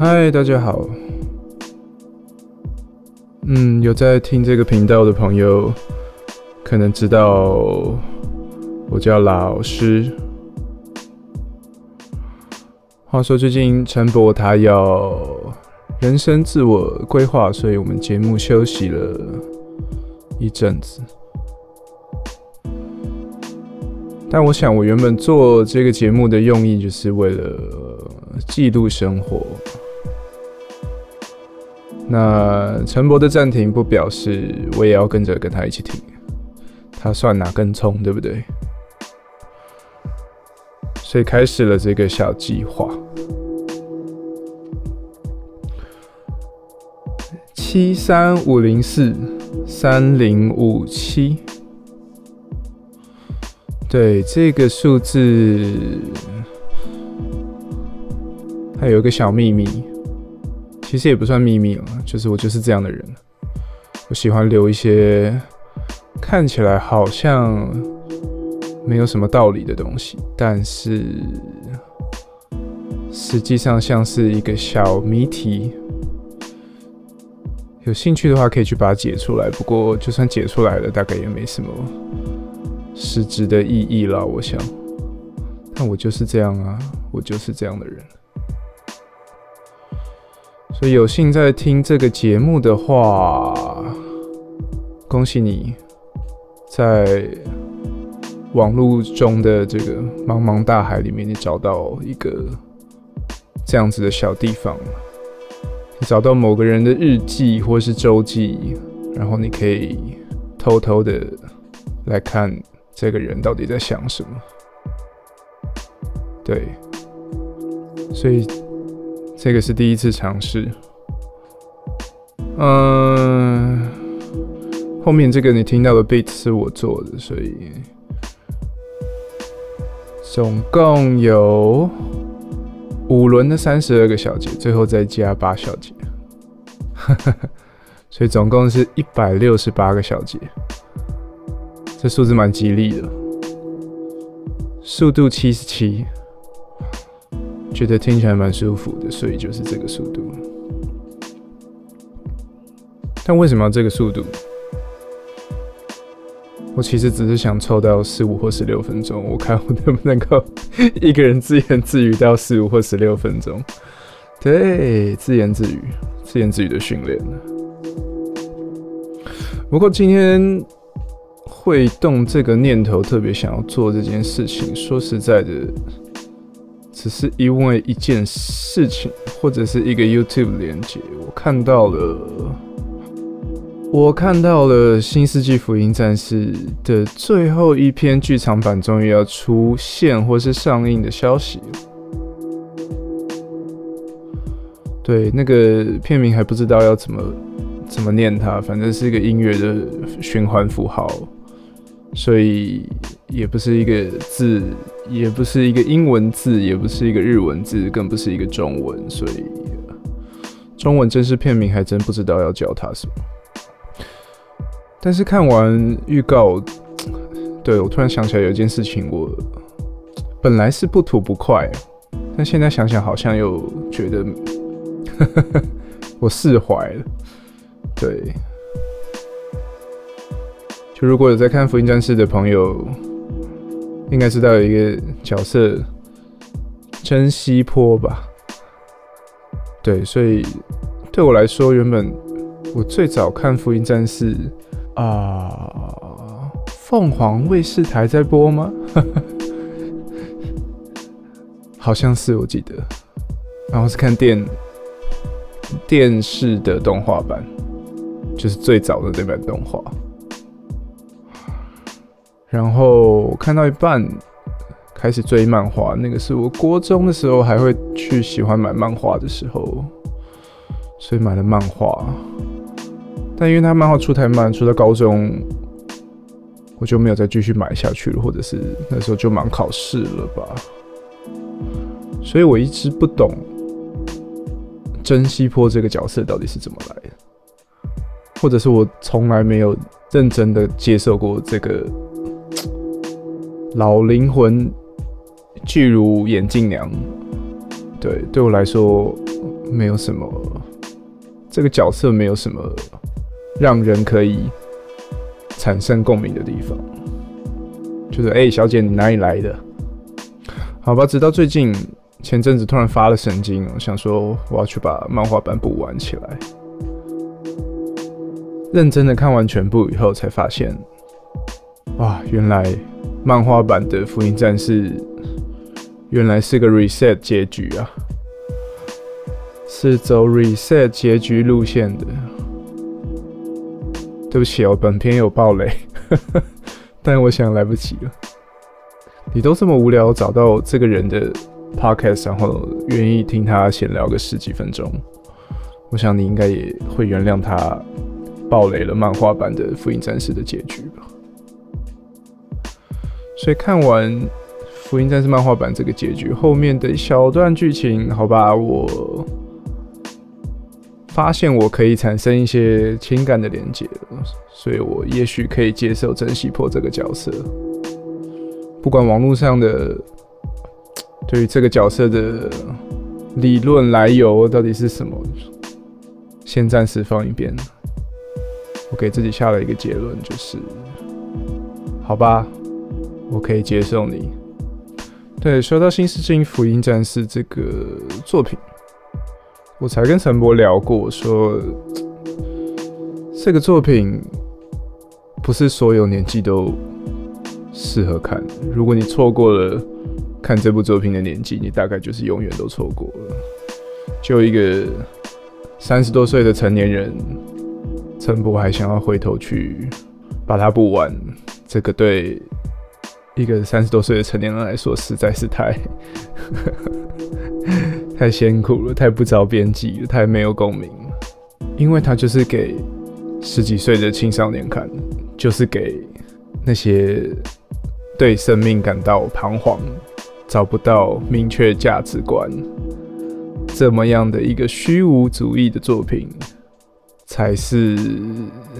嗨，大家好。嗯，有在听这个频道的朋友，可能知道我叫老师。话说最近陈博他要人生自我规划，所以我们节目休息了一阵子。但我想，我原本做这个节目的用意，就是为了记录生活。那陈博的暂停不表示我也要跟着跟他一起停，他算哪根葱，对不对？所以开始了这个小计划。七三五零四三零五七。对这个数字，它有一个小秘密，其实也不算秘密了，就是我就是这样的人，我喜欢留一些看起来好像没有什么道理的东西，但是实际上像是一个小谜题。有兴趣的话可以去把它解出来，不过就算解出来了，大概也没什么。实质的意义了，我想，但我就是这样啊，我就是这样的人。所以有幸在听这个节目的话，恭喜你，在网络中的这个茫茫大海里面，你找到一个这样子的小地方，你找到某个人的日记或是周记，然后你可以偷偷的来看。这个人到底在想什么？对，所以这个是第一次尝试。嗯，后面这个你听到的 beat 是我做的，所以总共有五轮的三十二个小节，最后再加八小节，所以总共是一百六十八个小节。这数字蛮吉利的，速度七十七，觉得听起来蛮舒服的，所以就是这个速度。但为什么要这个速度？我其实只是想凑到十五或十六分钟，我看我能不能够一个人自言自语到十五或十六分钟。对，自言自语，自言自语的训练。不过今天。会动这个念头，特别想要做这件事情。说实在的，只是因为一件事情，或者是一个 YouTube 连接，我看到了，我看到了《新世纪福音战士》的最后一篇剧场版终于要出现或是上映的消息。对，那个片名还不知道要怎么怎么念它，反正是一个音乐的循环符号。所以也不是一个字，也不是一个英文字，也不是一个日文字，更不是一个中文。所以中文正式片名还真不知道要叫它什么。但是看完预告，对我突然想起来有一件事情，我本来是不吐不快，但现在想想好像又觉得 我释怀了。对。就如果有在看《福音战士》的朋友，应该知道有一个角色珍惜坡吧？对，所以对我来说，原本我最早看《福音战士》啊，凤凰卫视台在播吗？好像是，我记得，然后是看电电视的动画版，就是最早的那版动画。然后看到一半，开始追漫画。那个是我国中的时候还会去喜欢买漫画的时候，所以买了漫画。但因为他漫画出太慢，出到高中我就没有再继续买下去了，或者是那时候就忙考试了吧。所以我一直不懂珍惜坡这个角色到底是怎么来的，或者是我从来没有认真的接受过这个。老灵魂，巨如眼镜娘，对，对我来说没有什么，这个角色没有什么让人可以产生共鸣的地方。就是哎，小姐，你哪里来的？好吧，直到最近前阵子突然发了神经，想说我要去把漫画版补完起来。认真的看完全部以后，才发现，哇，原来漫画版的福音战士原来是个 reset 结局啊，是走 reset 结局路线的。对不起哦，本片有暴雷。但我想来不及了。你都这么无聊找到这个人的 podcast，然后愿意听他闲聊个十几分钟，我想你应该也会原谅他暴雷了漫画版的《福音战士》的结局吧。所以看完《福音战士》漫画版这个结局后面的一小段剧情，好吧，我。发现我可以产生一些情感的连接，所以我也许可以接受珍惜破这个角色。不管网络上的对于这个角色的理论来由到底是什么，先暂时放一边。我给自己下了一个结论，就是好吧，我可以接受你。对，说到《新世纪福音战士》这个作品。我才跟陈博聊过，说这个作品不是所有年纪都适合看。如果你错过了看这部作品的年纪，你大概就是永远都错过了。就一个三十多岁的成年人，陈博还想要回头去把它补完，这个对一个三十多岁的成年人来说，实在是太 太辛苦了，太不着边际了，太没有共鸣了。因为它就是给十几岁的青少年看，就是给那些对生命感到彷徨、找不到明确价值观这么样的一个虚无主义的作品，才是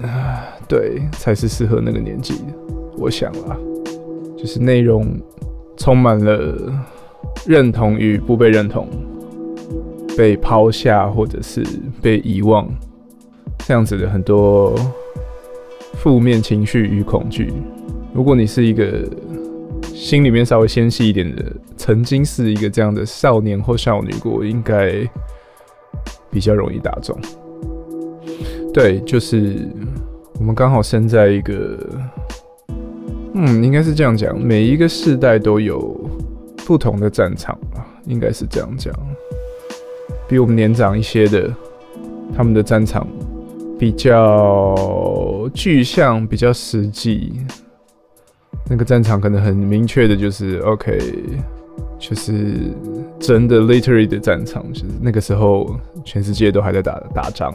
啊对，才是适合那个年纪的。我想啊，就是内容充满了认同与不被认同。被抛下，或者是被遗忘，这样子的很多负面情绪与恐惧。如果你是一个心里面稍微纤细一点的，曾经是一个这样的少年或少女过，应该比较容易打中。对，就是我们刚好生在一个，嗯，应该是这样讲，每一个世代都有不同的战场吧，应该是这样讲。比我们年长一些的，他们的战场比较具象，比较实际。那个战场可能很明确的，就是 OK，就是真的 literary 的战场，就是那个时候全世界都还在打打仗，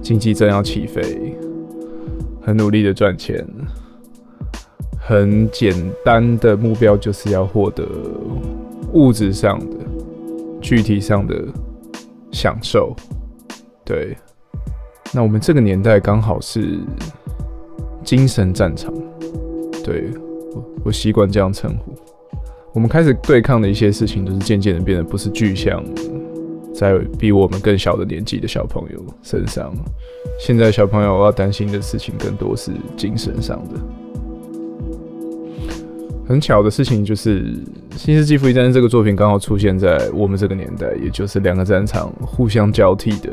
经济正要起飞，很努力的赚钱，很简单的目标就是要获得物质上的。具体上的享受，对，那我们这个年代刚好是精神战场，对我习惯这样称呼。我们开始对抗的一些事情，都是渐渐的变得不是具象，在比我们更小的年纪的小朋友身上。现在小朋友要担心的事情更多是精神上的。很巧的事情就是，《新世纪福音战士》这个作品刚好出现在我们这个年代，也就是两个战场互相交替的、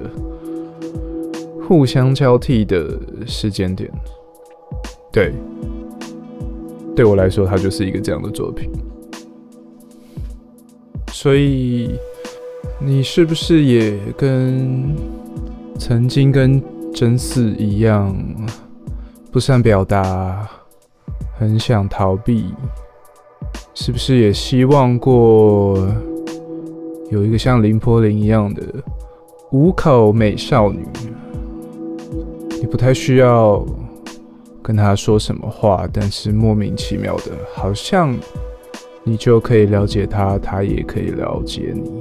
互相交替的时间点。对，对我来说，它就是一个这样的作品。所以，你是不是也跟曾经跟真嗣一样，不善表达，很想逃避？是不是也希望过有一个像林柏林一样的五口美少女？你不太需要跟她说什么话，但是莫名其妙的，好像你就可以了解她，她也可以了解你。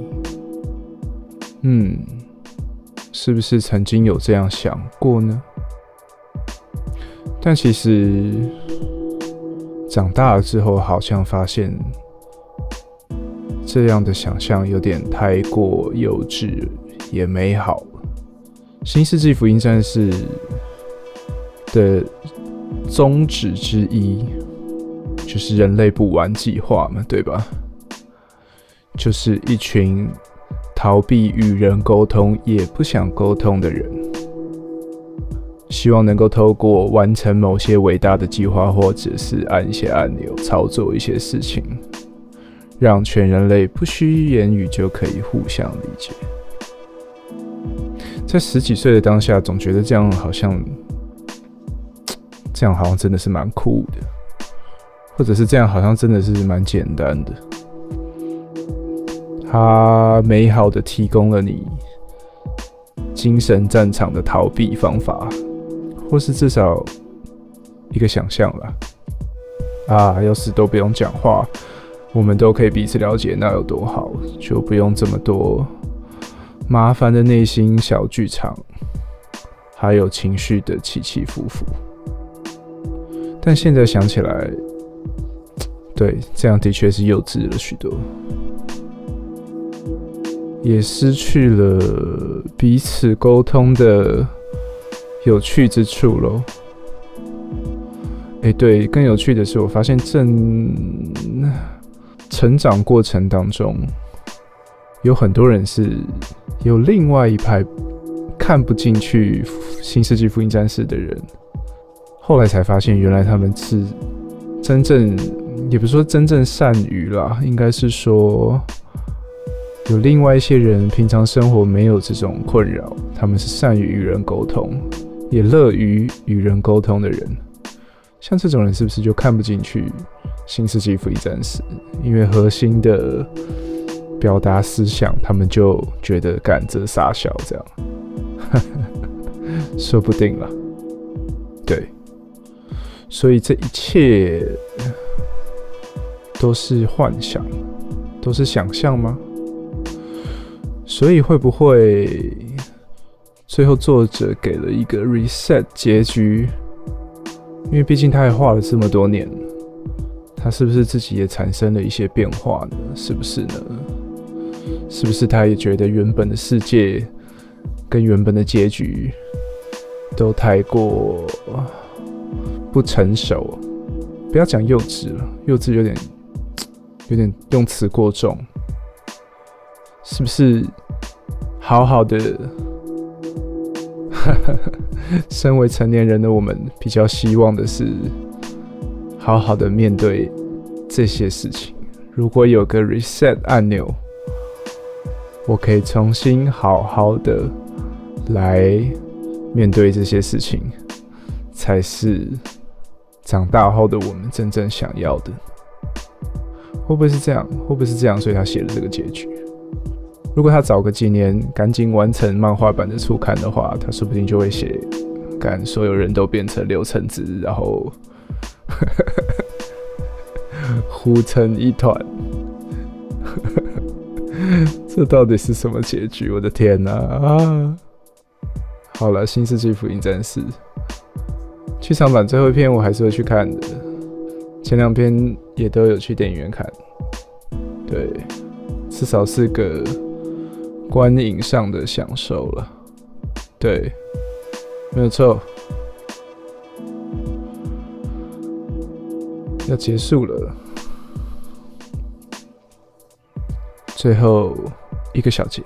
嗯，是不是曾经有这样想过呢？但其实。长大了之后，好像发现这样的想象有点太过幼稚也美好。新世纪福音战士的宗旨之一就是人类不玩计划嘛，对吧？就是一群逃避与人沟通也不想沟通的人，希望能够透过完成某些伟大的计划，或者是按一些按钮操作一些事情，让全人类不需言语就可以互相理解。在十几岁的当下，总觉得这样好像，这样好像真的是蛮酷的，或者是这样好像真的是蛮简单的。它美好的提供了你精神战场的逃避方法，或是至少一个想象了。啊，要是都不用讲话，我们都可以彼此了解，那有多好，就不用这么多。麻烦的内心小剧场，还有情绪的起起伏伏。但现在想起来，对，这样的确是幼稚了许多，也失去了彼此沟通的有趣之处喽。哎，对，更有趣的是，我发现正成长过程当中，有很多人是。有另外一派看不进去《新世纪福音战士》的人，后来才发现，原来他们是真正，也不是说真正善于啦，应该是说有另外一些人，平常生活没有这种困扰，他们是善于与人沟通，也乐于与人沟通的人。像这种人，是不是就看不进去《新世纪福音战士》？因为核心的。表达思想，他们就觉得敢这傻笑这样，说不定了。对，所以这一切都是幻想，都是想象吗？所以会不会最后作者给了一个 reset 结局？因为毕竟他也画了这么多年，他是不是自己也产生了一些变化呢？是不是呢？是不是他也觉得原本的世界跟原本的结局都太过不成熟？不要讲幼稚了，幼稚有点有点用词过重。是不是好好的？哈 哈身为成年人的我们，比较希望的是好好的面对这些事情。如果有个 reset 按钮。我可以重新好好的来面对这些事情，才是长大后的我们真正想要的。会不会是这样？会不会是这样？所以他写了这个结局。如果他早个几年赶紧完成漫画版的初刊的话，他说不定就会写，赶所有人都变成刘成子，然后 糊成一团。这到底是什么结局？我的天哪！啊，好了，《新世纪福音战士》剧场版最后一篇我还是会去看的，前两篇也都有去电影院看。对，至少是个观影上的享受了。对，没有错。要结束了。最后一个小节，